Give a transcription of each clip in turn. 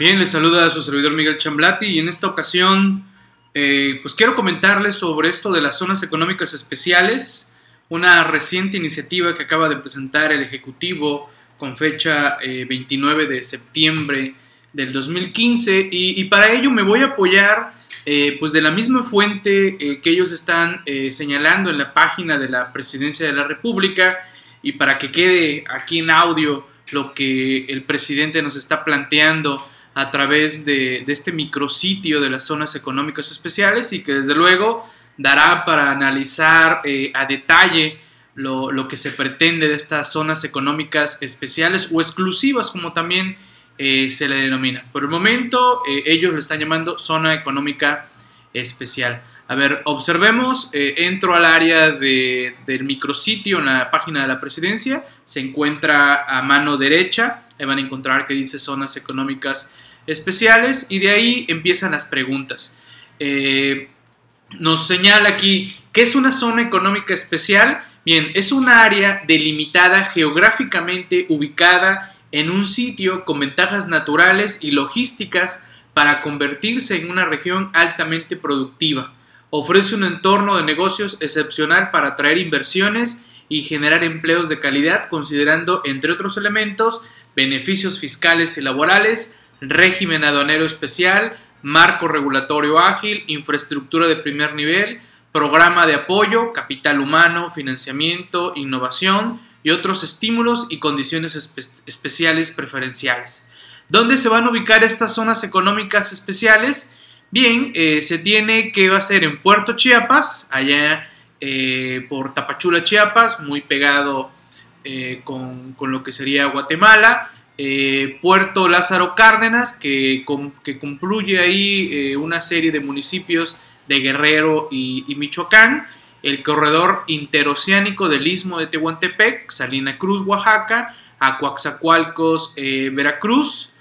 Bien, les saluda a su servidor Miguel Chamblati y en esta ocasión eh, pues quiero comentarles sobre esto de las zonas económicas especiales, una reciente iniciativa que acaba de presentar el Ejecutivo con fecha 29 eh, de septiembre del 2015 y, para ello me voy a apoyar eh, pues de la misma fuente que ellos están señalando en la página de la Presidencia de la República y para que quede aquí en audio lo que el presidente nos está planteando a través de, este micrositio de las zonas económicas especiales y que desde luego dará para analizar eh, a detalle lo, que se pretende de estas zonas económicas especiales o exclusivas como también eh, se le denomina. Por el momento eh, ellos lo están llamando zona económica especial. A ver, observemos, entro al área del micrositio en la página de la presidencia, se encuentra a mano derecha, ahí van a encontrar que dice zonas económicas y de ahí empiezan las preguntas. Eh, nos señala aquí, ¿qué es una zona económica especial? Bien, es un área delimitada geográficamente ubicada en un sitio con ventajas naturales y logísticas para convertirse en una región altamente productiva. Ofrece un entorno de negocios excepcional para atraer inversiones y generar empleos de calidad, considerando, entre otros elementos, beneficios fiscales y laborales, régimen aduanero especial, marco regulatorio ágil, infraestructura de primer nivel, programa de apoyo, capital humano, financiamiento, innovación y otros estímulos y condiciones especiales preferenciales. ¿Dónde se van a ubicar estas zonas económicas especiales? Bien, eh, se tiene que va a ser en Puerto Chiapas, allá eh, por Tapachula, Chiapas, muy pegado eh, con, con, lo que sería Guatemala. Eh, Puerto Lázaro Cárdenas, que, que concluye ahí eh, una serie de municipios de Guerrero y, Michoacán, el corredor interoceánico del Istmo de Tehuantepec, Salina Cruz, Oaxaca, a eh, Veracruz,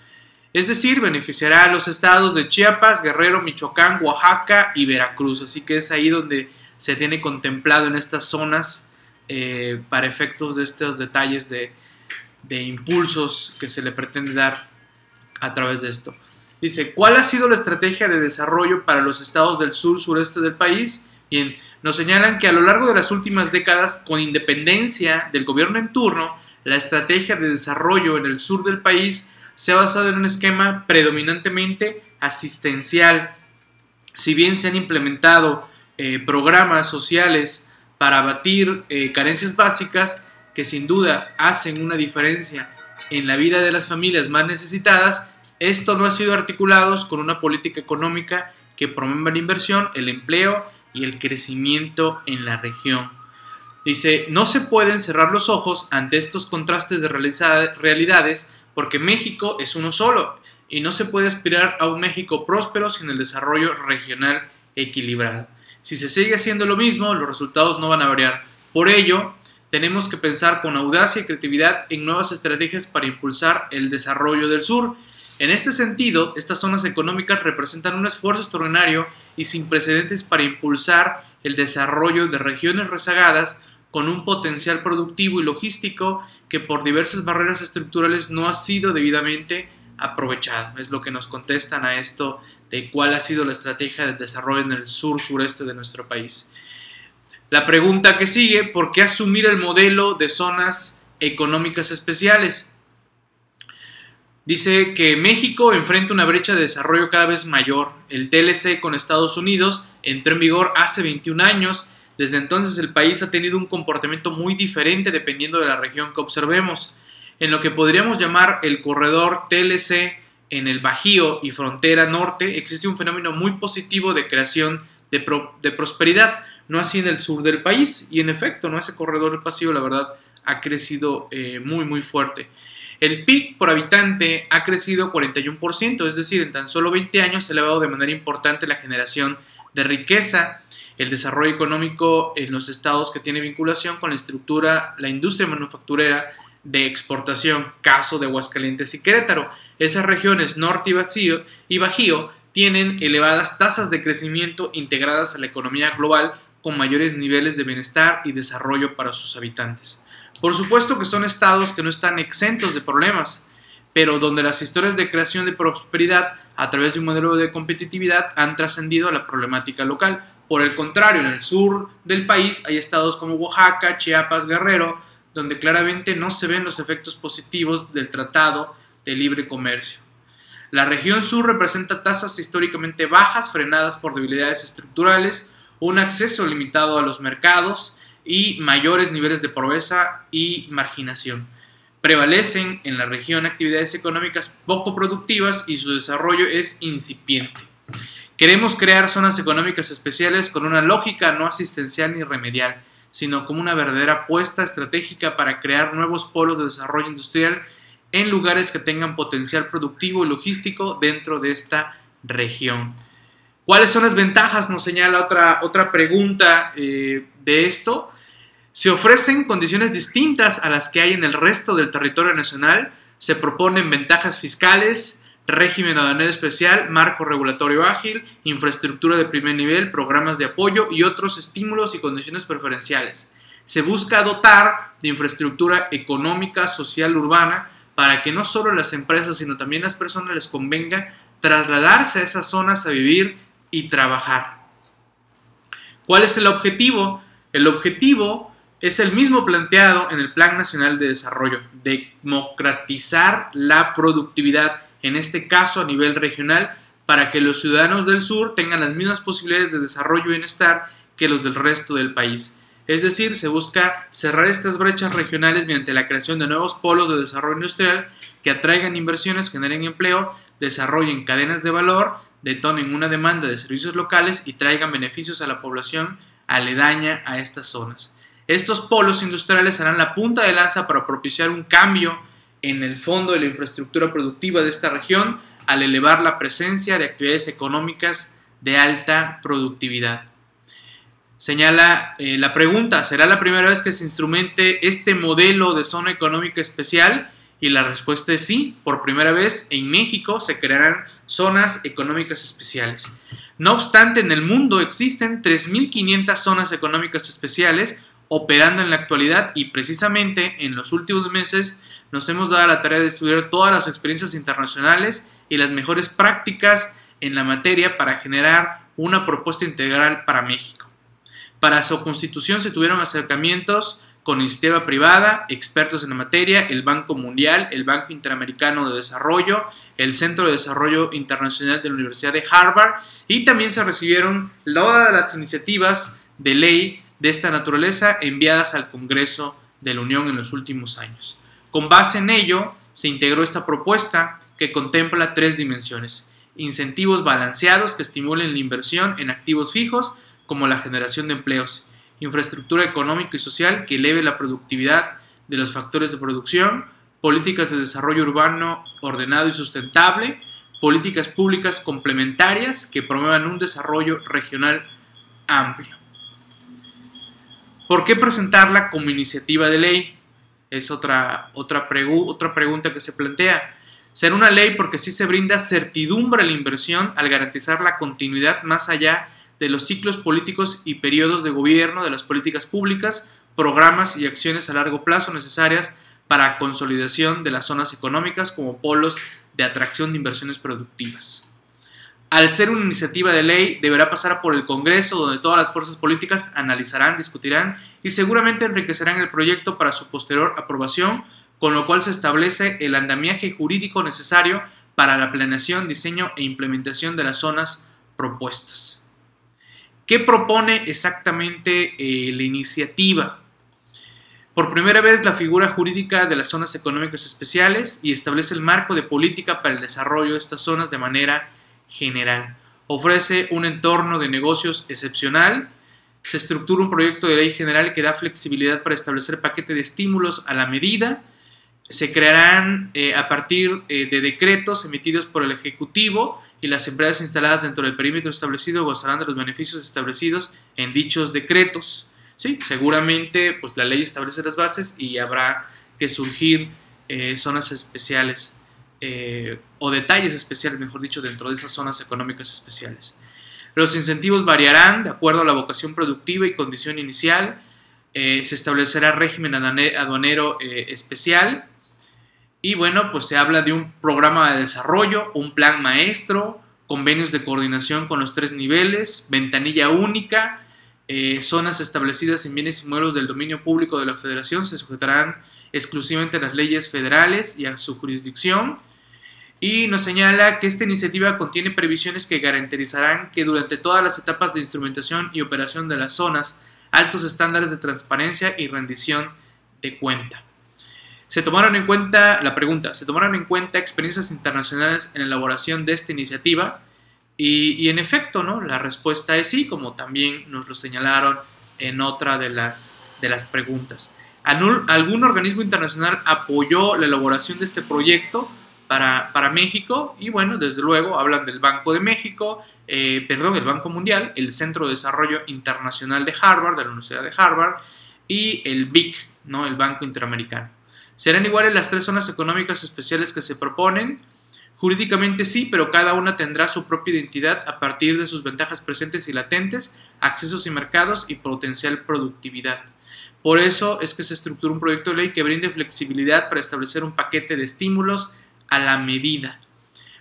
es decir, beneficiará a los estados de Chiapas, Guerrero, Michoacán, Oaxaca y Veracruz, así que es ahí donde se tiene contemplado en estas zonas para efectos de estos detalles de, de impulsos que se le pretende dar a través de esto. Dice, ¿cuál ha sido la estrategia de desarrollo para los estados del sur sureste del país? Bien, nos señalan que a lo largo de las últimas décadas, con independencia del gobierno en turno, la estrategia de desarrollo en el sur del país se ha basado en un esquema predominantemente asistencial. Si bien se han implementado eh, programas sociales para abatir eh, carencias básicas, que sin duda hacen una diferencia en la vida de las familias más necesitadas, esto no ha sido articulado con una política económica que promueva la inversión, el empleo y el crecimiento en la región. Dice, no se pueden cerrar los ojos ante estos contrastes de realidades porque México es uno solo y no se puede aspirar a un México próspero sin el desarrollo regional equilibrado. Si se sigue haciendo lo mismo, los resultados no van a variar. Por ello, tenemos que pensar con audacia y creatividad en nuevas estrategias para impulsar el desarrollo del sur. En este sentido, estas zonas económicas representan un esfuerzo extraordinario y sin precedentes para impulsar el desarrollo de regiones rezagadas con un potencial productivo y logístico que por diversas barreras estructurales no ha sido debidamente aprovechado. Es lo que nos contestan a esto de cuál ha sido la estrategia de desarrollo en el sur sureste de nuestro país. La pregunta que sigue, ¿por qué asumir el modelo de zonas económicas especiales? Dice que México enfrenta una brecha de desarrollo cada vez mayor. El TLC con Estados Unidos entró en vigor hace 21 años. Desde entonces el país ha tenido un comportamiento muy diferente dependiendo de la región que observemos. En lo que podríamos llamar el corredor TLC en el Bajío y frontera norte existe un fenómeno muy positivo de creación de, de prosperidad no así en el sur del país. Y en efecto, ¿no? ese corredor pasivo, la verdad, ha crecido eh, muy, muy fuerte. El PIB por habitante ha crecido 41%, es decir, en tan solo 20 años se ha elevado de manera importante la generación de riqueza, el desarrollo económico en los estados que tiene vinculación con la estructura, la industria manufacturera de exportación, caso de Aguascalientes y Querétaro. Esas regiones norte y, y bajío tienen elevadas tasas de crecimiento integradas a la economía global con mayores niveles de bienestar y desarrollo para sus habitantes. Por supuesto que son estados que no están exentos de problemas, pero donde las historias de creación de prosperidad a través de un modelo de competitividad han trascendido a la problemática local. Por el contrario, en el sur del país hay estados como Oaxaca, Chiapas, Guerrero, donde claramente no se ven los efectos positivos del Tratado de Libre Comercio. La región sur representa tasas históricamente bajas frenadas por debilidades estructurales, un acceso limitado a los mercados y mayores niveles de pobreza y marginación. Prevalecen en la región actividades económicas poco productivas y su desarrollo es incipiente. Queremos crear zonas económicas especiales con una lógica no asistencial ni remedial, sino como una verdadera apuesta estratégica para crear nuevos polos de desarrollo industrial en lugares que tengan potencial productivo y logístico dentro de esta región. ¿Cuáles son las ventajas? Nos señala otra, otra pregunta eh, de esto. Se ofrecen condiciones distintas a las que hay en el resto del territorio nacional. Se proponen ventajas fiscales, régimen aduanero especial, marco regulatorio ágil, infraestructura de primer nivel, programas de apoyo y otros estímulos y condiciones preferenciales. Se busca dotar de infraestructura económica, social, urbana, para que no solo las empresas, sino también las personas les convenga trasladarse a esas zonas a vivir y trabajar. ¿Cuál es el objetivo? El objetivo es el mismo planteado en el Plan Nacional de Desarrollo, democratizar la productividad, en este caso a nivel regional, para que los ciudadanos del sur tengan las mismas posibilidades de desarrollo y bienestar que los del resto del país. Es decir, se busca cerrar estas brechas regionales mediante la creación de nuevos polos de desarrollo industrial que atraigan inversiones, generen empleo, desarrollen cadenas de valor, detonen una demanda de servicios locales y traigan beneficios a la población aledaña a estas zonas. Estos polos industriales serán la punta de lanza para propiciar un cambio en el fondo de la infraestructura productiva de esta región al elevar la presencia de actividades económicas de alta productividad señala eh, la pregunta, ¿será la primera vez que se instrumente este modelo de zona económica especial? Y la respuesta es sí, por primera vez en México se crearán zonas económicas especiales. No obstante, en el mundo existen 3.500 zonas económicas especiales operando en la actualidad y precisamente en los últimos meses nos hemos dado la tarea de estudiar todas las experiencias internacionales y las mejores prácticas en la materia para generar una propuesta integral para México. Para su constitución se tuvieron acercamientos con iniciativa privada, expertos en la materia, el Banco Mundial, el Banco Interamericano de Desarrollo, el Centro de Desarrollo Internacional de la Universidad de Harvard y también se recibieron todas las iniciativas de ley de esta naturaleza enviadas al Congreso de la Unión en los últimos años. Con base en ello, se integró esta propuesta que contempla tres dimensiones. Incentivos balanceados que estimulen la inversión en activos fijos, como la generación de empleos, infraestructura económica y social que eleve la productividad de los factores de producción, políticas de desarrollo urbano ordenado y sustentable, políticas públicas complementarias que promuevan un desarrollo regional amplio. ¿Por qué presentarla como iniciativa de ley? Es otra, otra, otra pregunta que se plantea. Ser una ley porque sí se brinda certidumbre a la inversión al garantizar la continuidad más allá de los ciclos políticos y periodos de gobierno de las políticas públicas, programas y acciones a largo plazo necesarias para consolidación de las zonas económicas como polos de atracción de inversiones productivas. Al ser una iniciativa de ley, deberá pasar por el Congreso, donde todas las fuerzas políticas analizarán, discutirán y seguramente enriquecerán el proyecto para su posterior aprobación, con lo cual se establece el andamiaje jurídico necesario para la planeación, diseño e implementación de las zonas propuestas. ¿Qué propone exactamente eh, la iniciativa? Por primera vez la figura jurídica de las zonas económicas especiales y establece el marco de política para el desarrollo de estas zonas de manera general. Ofrece un entorno de negocios excepcional. Se estructura un proyecto de ley general que da flexibilidad para establecer paquete de estímulos a la medida. Se crearán eh, a partir eh, de decretos emitidos por el Ejecutivo y las empresas instaladas dentro del perímetro establecido gozarán de los beneficios establecidos en dichos decretos. Sí, seguramente pues la ley establece las bases y habrá que surgir eh, zonas especiales o detalles especiales, mejor dicho, dentro de esas zonas económicas especiales. Los incentivos variarán de acuerdo a la vocación productiva y condición inicial. Se establecerá régimen aduanero especial Y bueno, pues se habla de un programa de desarrollo, un plan maestro, convenios de coordinación con los tres niveles, ventanilla única, eh, zonas establecidas en bienes y muebles del dominio público de la federación se sujetarán exclusivamente a las leyes federales y a su jurisdicción. Y nos señala que esta iniciativa contiene previsiones que garantizarán que durante todas las etapas de instrumentación y operación de las zonas, altos estándares de transparencia y rendición de cuenta. Se tomaron en cuenta, la pregunta, se tomaron en cuenta experiencias internacionales en la elaboración de esta iniciativa y, en efecto, ¿no? La respuesta es sí, como también nos lo señalaron en otra de las, de las preguntas. ¿Algún organismo internacional apoyó la elaboración de este proyecto para, para México? Y bueno, desde luego hablan del Banco de México, eh, perdón, el Banco Mundial, el Centro de Desarrollo Internacional de Harvard, de la Universidad de Harvard, y el BIC, ¿no? el Banco Interamericano. ¿Serán iguales las tres zonas económicas especiales que se proponen? Jurídicamente sí, pero cada una tendrá su propia identidad a partir de sus ventajas presentes y latentes, accesos y mercados y potencial productividad. Por eso es que se estructura un proyecto de ley que brinde flexibilidad para establecer un paquete de estímulos a la medida.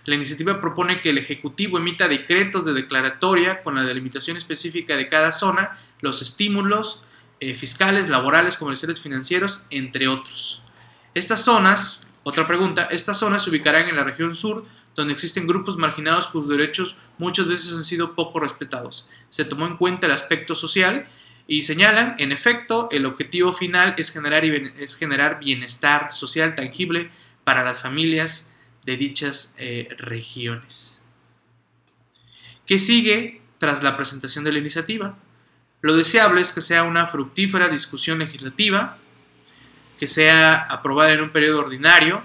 La iniciativa propone que el Ejecutivo emita decretos de declaratoria con la delimitación específica de cada zona, los estímulos eh, fiscales, laborales, comerciales, financieros, entre otros. Estas zonas, otra pregunta, estas zonas se ubicarán en la región sur, donde existen grupos marginados cuyos derechos muchas veces han sido poco respetados. Se tomó en cuenta el aspecto social y señalan, en efecto, el objetivo final es generar, es generar bienestar social tangible para las familias de dichas eh, regiones. ¿Qué sigue tras la presentación de la iniciativa? Lo deseable es que sea una fructífera discusión legislativa que sea aprobada en un periodo ordinario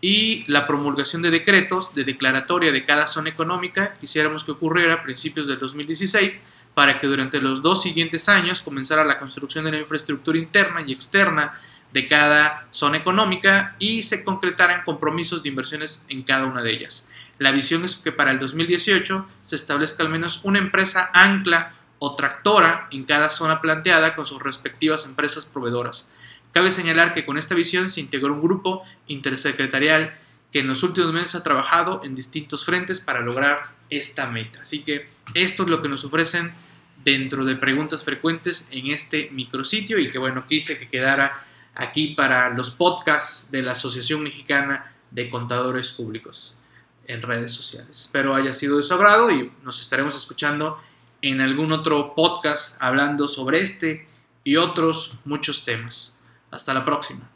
y la promulgación de decretos de declaratoria de cada zona económica quisiéramos que ocurriera a principios del 2016 para que durante los dos siguientes años comenzara la construcción de la infraestructura interna y externa de cada zona económica y se concretaran compromisos de inversiones en cada una de ellas. La visión es que para el 2018 se establezca al menos una empresa ancla o tractora en cada zona planteada con sus respectivas empresas proveedoras. Cabe señalar que con esta visión se integró un grupo intersecretarial que en los últimos meses ha trabajado en distintos frentes para lograr esta meta. Así que esto es lo que nos ofrecen dentro de preguntas frecuentes en este micrositio y que bueno, quise que quedara aquí para los podcasts de la Asociación Mexicana de Contadores Públicos en redes sociales. Espero haya sido de su agrado y nos estaremos escuchando en algún otro podcast hablando sobre este y otros muchos temas. Hasta la próxima.